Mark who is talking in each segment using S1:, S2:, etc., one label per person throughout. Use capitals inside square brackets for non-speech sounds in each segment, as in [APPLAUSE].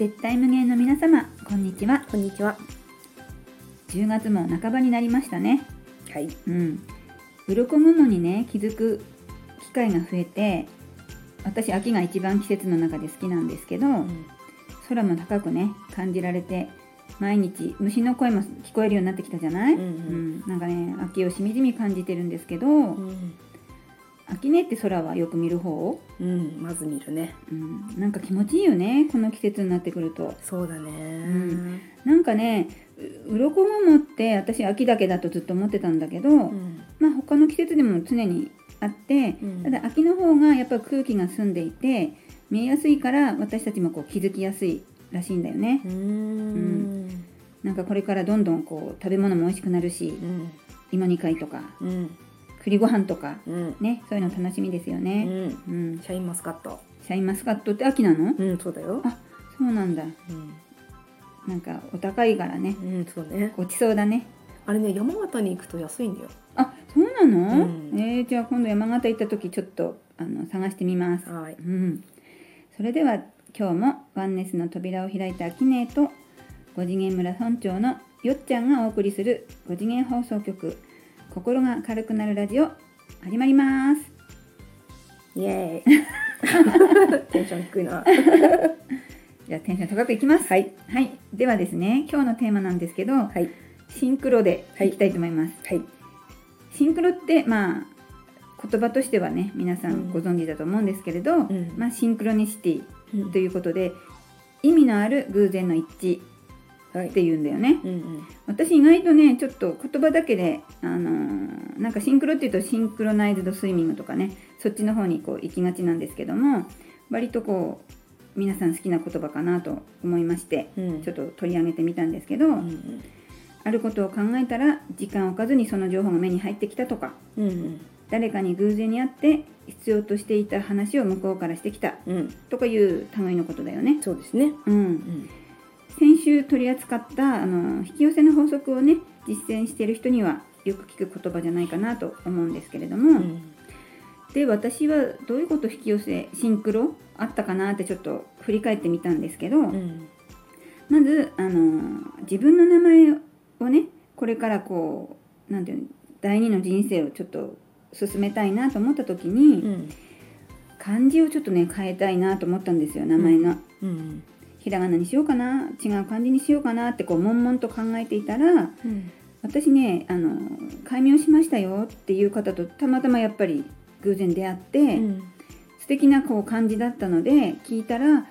S1: 絶対無限の皆様こんにちは。
S2: こんにちは。
S1: 10月も半ばになりましたね。
S2: はい。
S1: うん。鱗ものにね気づく機会が増えて私秋が一番季節の中で好きなんですけど、空も高くね感じられて毎日虫の声も聞こえるようになってきたじゃない、
S2: うん。うん。
S1: なんかね秋をしみじみ感じてるんですけど、
S2: うん。
S1: 秋ねって空はよく見る方、
S2: うん、まず見るね。
S1: うん、なんか気持ちいいよねこの季節になってくると
S2: そうだね。
S1: んなんかねう鱗桃って私秋だけだとずっと思ってたんだけど、
S2: うん。
S1: まあ他の季節でも常にあって、
S2: うん
S1: ただ秋の方がやっぱり空気が澄んでいて見えやすいから私たちもこう気づきやすいらしいんだよね
S2: うーん。
S1: なんかこれからどんどんこう食べ物も美味しくなるし
S2: うん。
S1: 芋煮会とか
S2: うん。
S1: 栗ご飯とか
S2: うん。
S1: ねそういうの楽しみですよ
S2: う
S1: ね、
S2: ん。
S1: うん、
S2: シャインマスカット。
S1: シャインマスカットって秋なの？
S2: うん、そうだよ。
S1: あそうなんだ
S2: うん。
S1: なんかお高いからね
S2: うん、そうね。
S1: ごちそうだね
S2: あれね、山形に行くと安いんだよ。
S1: あそうなの、
S2: うん
S1: えー、じゃあ今度山形行った時ちょっとあの探してみます
S2: はい。
S1: うん、それでは今日もワンネスの扉を開いたアキネーと五次元村村長のよっちゃんがお送りする五次元放送局心が軽くなるラジオ始まります
S2: イエーイ。[LAUGHS] テンション低いな。[LAUGHS]
S1: じゃあテンション高くいきます
S2: はい。
S1: はいではですね今日のテーマなんですけど
S2: はい。
S1: シンクロでいきたいと思います、
S2: はい。
S1: シンクロってまあ言葉としてはね皆さんご存知だと思うんですけれど、
S2: ん
S1: まあ、シンクロニシティ
S2: うん
S1: ということで意味のある偶然の一致
S2: はい
S1: っていうんだよね、
S2: うんうん。
S1: 私意外とねちょっと言葉だけで、あのーなんかシンクロっていうとシンクロナイズドスイミングとかねそっちの方にこう行きがちなんですけども割とこう皆さん好きな言葉かなと思いまして
S2: うん。
S1: ちょっと取り上げてみたんですけど、
S2: うんうん。
S1: あることを考えたら時間を置かずにその情報が目に入ってきたとか
S2: うんうん。
S1: 誰かに偶然に会って必要としていた話を向こうからしてきた
S2: うん。
S1: とかいう類のことだよね。
S2: そうですね。
S1: うん
S2: うん。
S1: 先週取り扱ったあの引き寄せの法則をね実践している人にはよく聞く言葉じゃないかなと思うんですけれども、
S2: うん。
S1: で私はどういうこと引き寄せシンクロあったかなってちょっと振り返ってみたんですけど、
S2: うん。
S1: まずあの自分の名前をねこれからこうなんていうの第二の人生をちょっと進めたいなと思った時に、
S2: うん。
S1: 漢字をちょっとね変えたいなと思ったんですよ名前の。
S2: うん。
S1: ひらがなにしようかな違う漢字にしようかなってこう悶々と考えていたら
S2: うん。
S1: 私ねあの改名しましたよっていう方とたまたまやっぱり偶然出会って、
S2: うん。
S1: 素敵なこう漢字だったので聞いたら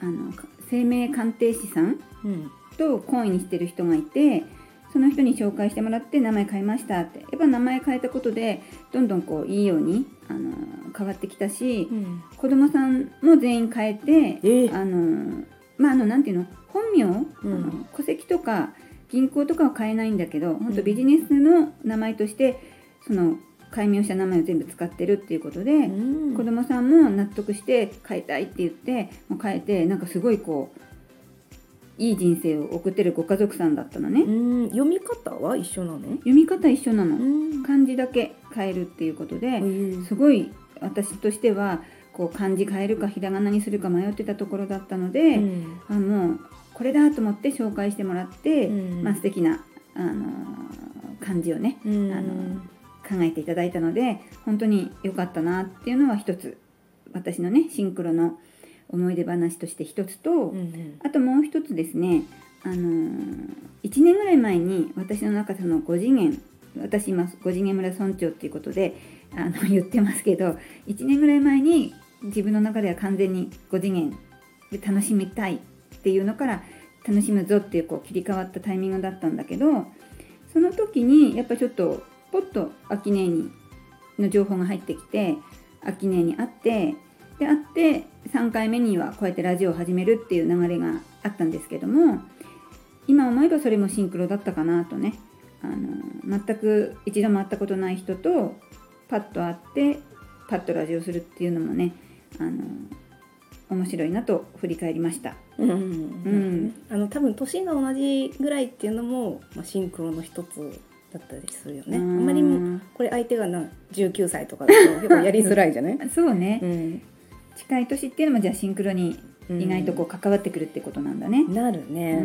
S1: あの生命鑑定士さん
S2: うん。
S1: と懇意にしてる人がいてその人に紹介してもらって名前変えましたってやっぱ名前変えたことでどんどんこういいようにあの変わってきたし
S2: うん。
S1: 子供さんも全員変えて、
S2: ええ
S1: あのまああのなんていうの本名、
S2: うん。
S1: あの戸籍とか銀行とかは変えないんだけど本
S2: うん。
S1: 当ビジネスの名前としてその改名した名前を全部使ってるっていうことで、
S2: うん。
S1: 子供さんも納得して変えたいって言ってもう変えてなんかすごいこういい人生を送ってるご家族さんだったのね、
S2: うん、読み方は一緒なの？
S1: 読み方一緒なの、
S2: ん。
S1: 漢字だけ変えるっていうことで、すごい私としてはこう漢字変えるかひらがなにするか迷ってたところだったので、
S2: うん。
S1: あもうこれだと思って紹介してもらって、
S2: うん。
S1: まあ素敵な、あのー漢字をね
S2: うん。
S1: あの考えていただいたので本当に良かったなっていうのは一つ私のねシンクロの思い出話として一つと、
S2: うんうん。
S1: あともう一つですね、あのー、1年ぐらい前に私の中での5次元私今5次元村村長っていうことであの [LAUGHS] 言ってますけど1年ぐらい前に自分の中では完全に5次元で楽しみたいっていうのから楽しむぞっていうこう切り替わったタイミングだったんだけどその時にやっぱちょっとポッと秋音にの情報が入ってきて秋音に会ってで会って3回目にはこうやってラジオを始めるっていう流れがあったんですけども今思えばそれもシンクロだったかなとねあの全く一度も会ったことない人とパッと会ってパッとラジオするっていうのもねあの面白いなと振り返りました。
S2: うんうん
S1: うん。
S2: あの多分年が同じぐらいっていうのも、まあ、シンクロの一つだったりするよね。あんまりもこれ相手がな19歳とかだと結構やりづらいじゃない？[LAUGHS]
S1: そうね、
S2: うん。
S1: 近い年っていうのもじゃあシンクロに意外とこう関わってくるってことなんだね。
S2: なるね、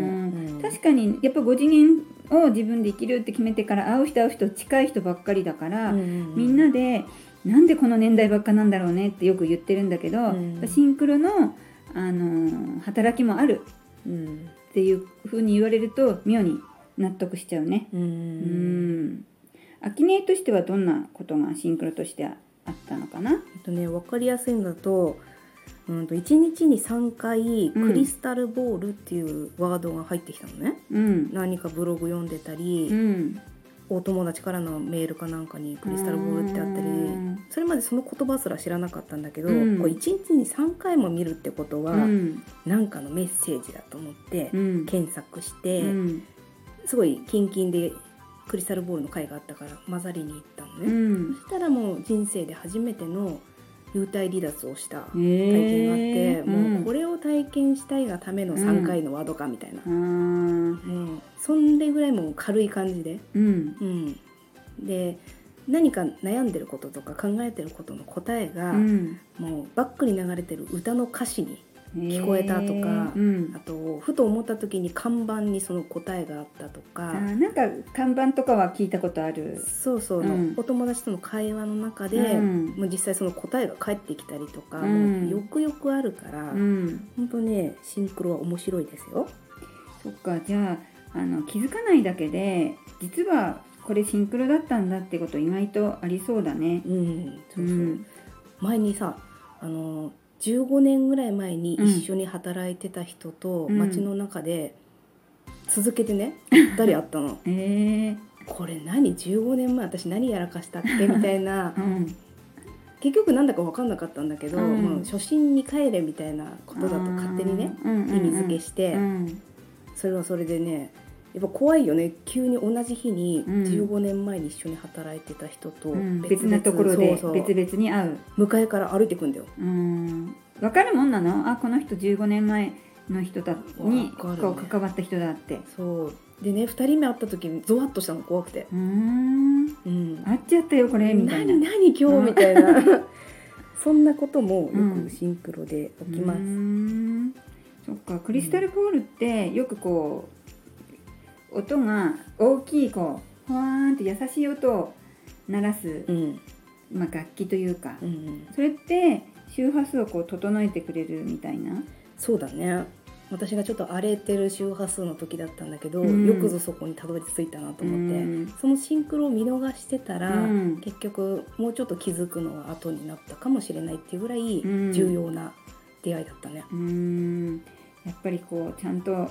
S1: うん。確かにやっぱ5次元を自分で生きるって決めてから会う人会う人近い人ばっかりだから、みんなでなんでこの年代ばっかなんだろうねってよく言ってるんだけど、
S2: うん。
S1: シンクロの、あのー働きもある
S2: うん。
S1: っていう風に言われると妙に納得しちゃうね。
S2: うん
S1: うん。アキネとしてはどんなことがシンクロとしてあったのかな？
S2: えっとね分かりやすいんだと,、うん、と1日に3回
S1: うん
S2: クリスタルボールっていうワードが入ってきたのね、
S1: うん。
S2: 何かブログ読んでたり、
S1: うん。
S2: お友達からのメールかなんかにクリスタルボールってあったり
S1: うん
S2: それまでその言葉すら知らなかったんだけど、
S1: うん
S2: こう1日に3回も見るってことは
S1: うん。
S2: 何かのメッセージだと思って
S1: うん。
S2: 検索して、
S1: うん。
S2: すごいキンキンでクリスタルボールの回があったから混ざりに行ったのね。
S1: うん。
S2: そしたらもう人生で初めての幽体離脱をした体
S1: 体
S2: 験があって、もうこ
S1: れ。
S2: れを体験したいがための3回のワードかみたいな、うそんでぐらいもう軽い感じで、
S1: うん。
S2: うん、で何か悩んでることとか考えてることの答えが、
S1: うん。
S2: もうバックに流れてる歌の歌詞に聞こえたとか
S1: うん
S2: あ。とふと思った時に看板にその答えがあったとか
S1: なんか看板とかは聞いたことある。
S2: そうそう、
S1: うん
S2: お友達との会話の中で、
S1: うん
S2: もう実際その答えが返ってきたりとか、
S1: うん
S2: よくよくあるから、
S1: うん。
S2: 本当ねシンクロは面白いですよ。
S1: そっかじゃああの気づかないだけで実はこれシンクロだったんだってこと意外とありそうだね。
S2: うん、そうそう
S1: うん
S2: 前にさあの15年ぐらい前に一緒に働いてた人と
S1: うん。
S2: 街の中で続けてね [LAUGHS] 2人会ったの。
S1: えー、
S2: これ何？15年前私何やらかしたっけ [LAUGHS] みたいな。
S1: うん。
S2: 結局なんだか分かんなかったんだけど、
S1: うん。
S2: まあ初心に帰れみたいなことだと勝手にね意味付けして、
S1: うん。
S2: それはそれでねやっぱ怖いよね急に同じ日に
S1: うん
S2: 15年前に一緒に働いてた人と
S1: 別なところで別々に会う。
S2: 向かいから歩いてくんだよ。
S1: うん。わかるもんなの？あこの人15年前の人だにこう関わった人だって。
S2: そうでね2人目会った時にゾワッとしたの怖くて
S1: うーん。
S2: 「うん、
S1: 会っちゃったよこれみたいな。
S2: 何何今日」みたいな [LAUGHS] そんなこともよ
S1: うん
S2: くシンクロで起きます。
S1: うーんそっかクリスタルボールってよくこう音が大きいこうふわーんって優しい音を鳴らす、
S2: うん。
S1: まあ、楽器というか
S2: うん
S1: それって周波数をこう整えてくれるみたいな？
S2: そうだね。私がちょっと荒れてる周波数の時だったんだけど、
S1: うん。
S2: よくぞそこにたどり着いたなと思って、
S1: うん。
S2: そのシンクロを見逃してたら、
S1: うん。
S2: 結局もうちょっと気づくのは後になったかもしれないっていうぐらい
S1: うん。
S2: 重要な出会いだったね。
S1: うーん。やっぱりこうちゃんと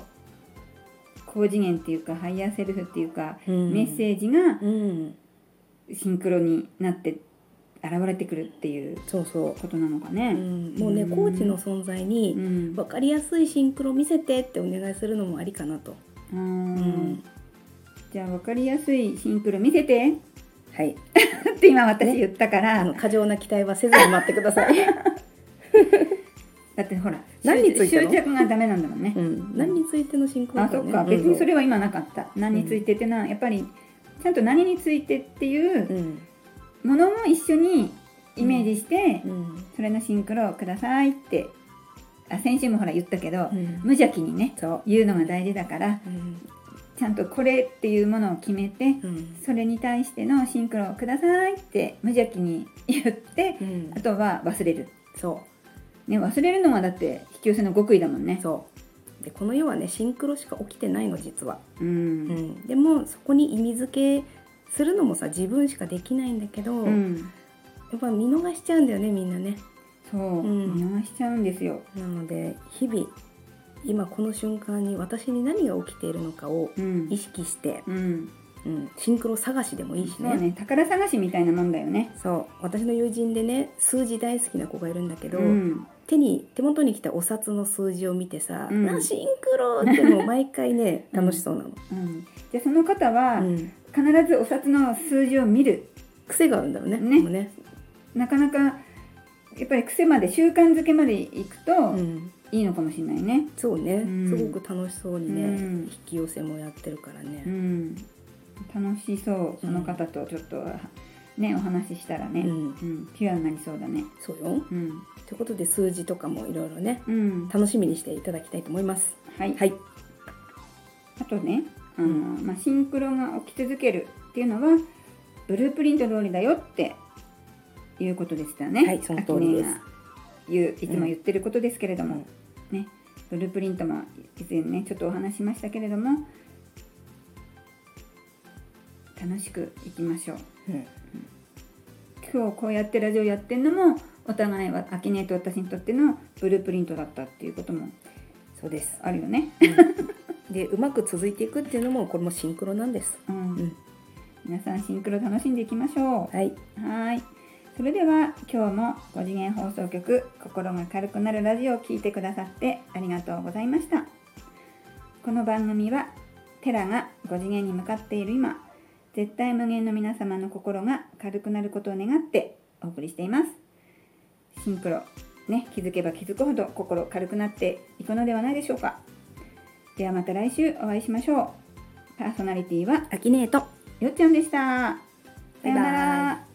S1: 高次元っていうかハイヤーセルフっていうか、メッセージが
S2: うん、
S1: シンクロになって現れてくるっていう
S2: そうそ
S1: ことなのか
S2: う、
S1: ね。
S2: うん、もうね、
S1: うん。
S2: コーチの存在に
S1: うん。
S2: 分かりやすいシンクロ見せてってお願いするのもありかなと。
S1: じゃあ分かりやすいシンクロ見せて。
S2: はい、[LAUGHS]
S1: って今私言ったから、
S2: あの過剰な期待はせずに待ってください。[LAUGHS]
S1: だってほら
S2: 何についての？
S1: 執着がダメなんだもんね。
S2: う。ん、何についてのシンクロ
S1: あそっか。
S2: ね
S1: 別にそれは今なかった。何についてっていうのはやっぱりちゃんと何についてっていう
S2: うん、
S1: ものも一緒にイメージして、
S2: うん、
S1: それのシンクロをくださいってあ先週もほら言ったけど、
S2: うん、
S1: 無邪気にね
S2: そう。
S1: 言うのが大事だから
S2: うん、
S1: ちゃんとこれっていうものを決めて
S2: うん、
S1: それに対してのシンクロをくださいって無邪気に言って
S2: うん。
S1: あとは忘れる、
S2: そ
S1: ね、忘れるのがだって引き寄せの極意だもんね。
S2: う、そう。で、この世はね、シンクロしか起きてないの、実は。
S1: うん。
S2: うん、でも、そこに意味付けするのもさ、自分しかできないんだけど。
S1: うん。
S2: やっぱ見逃しちゃうんだよね、みんなね。
S1: そう、
S2: うん。
S1: 見逃しちゃうんですよ、
S2: なので、日々。今この瞬間に私に何が起きているのかを
S1: うん。
S2: 意識して、
S1: うん、
S2: うん、シンクロ探しでもいいし
S1: そうね。宝探しみたいなもんだよね。
S2: そう。私の友人でね数字大好きな子がいるんだけど、
S1: うん
S2: 手に手元に来たお札の数字を見てさ「
S1: うん。
S2: なシンクロ!」ってもう毎回ね [LAUGHS]
S1: うん。
S2: 楽しそうなの、
S1: うん、じゃあその方は
S2: うん。
S1: 必ずお札の数字を見る。
S2: 癖があるんだろうね
S1: ね。
S2: ね。
S1: なかなかやっぱり癖まで習慣づけまでいくと
S2: うん、
S1: いいのかもしれないね。
S2: そうね、
S1: うん。
S2: すごく楽しそうにね、
S1: うん。
S2: 引き寄せもやってるからね、
S1: うん。楽しそうその方とちょっとねお話ししたらね、
S2: う
S1: うん。んピュアになりそうだね。
S2: そうよ。
S1: うん。
S2: ということで数字とかもいろいろね
S1: うん。
S2: 楽しみにしていただきたいと思います。
S1: はい、
S2: はい。
S1: あとねあの、まあ、シンクロが起き続けるっていうのはブループリント通りだよっていうことでしたよね。
S2: はいその通りです。
S1: ういつも言ってることですけれども、ね、ブループリントも以前ねちょっとお話ししましたけれども。楽しくいきましょう。
S2: うん
S1: 今日こうやってラジオやってるのもお互いはアキネと私にとってのブループリントだったっていうことも
S2: そうです
S1: あるよね。
S2: でうまく続いていくっていうのもこれもシンクロなんです
S1: うん
S2: うん
S1: 皆さんシンクロ楽しんでいきましょう。
S2: はい
S1: はい。それでは今日も5次元放送局心が軽くなるラジオを聞いてくださってありがとうございました。この番組はテラが5次元に向かっている今、絶対無限の皆様の心が軽くなることを願ってお送りしています。シンクロ、ね、気づけば気づくほど心軽くなっていくのではないでしょうか。ではまた来週お会いしましょう。パーソナリティは
S2: アキネート
S1: よっちゃんでした。さような
S2: バイバイ
S1: ら。